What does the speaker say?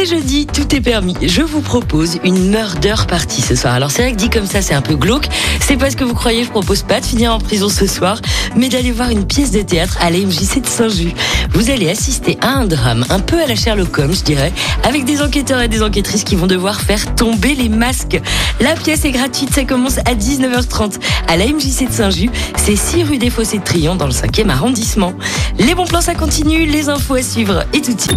C'est jeudi, tout est permis. Je vous propose une murder party ce soir. Alors c'est vrai que dit comme ça, c'est un peu glauque. C'est parce que vous croyez, je propose pas de finir en prison ce soir, mais d'aller voir une pièce de théâtre à la MJC de Saint-Just. Vous allez assister à un drame, un peu à la Sherlock Holmes, je dirais, avec des enquêteurs et des enquêtrices qui vont devoir faire tomber les masques. La pièce est gratuite, ça commence à 19h30 à la MJC de Saint-Just. C'est 6 rue des Fossés de Triomphe dans le 5e arrondissement. Les bons plans, ça continue, les infos à suivre et tout de suite.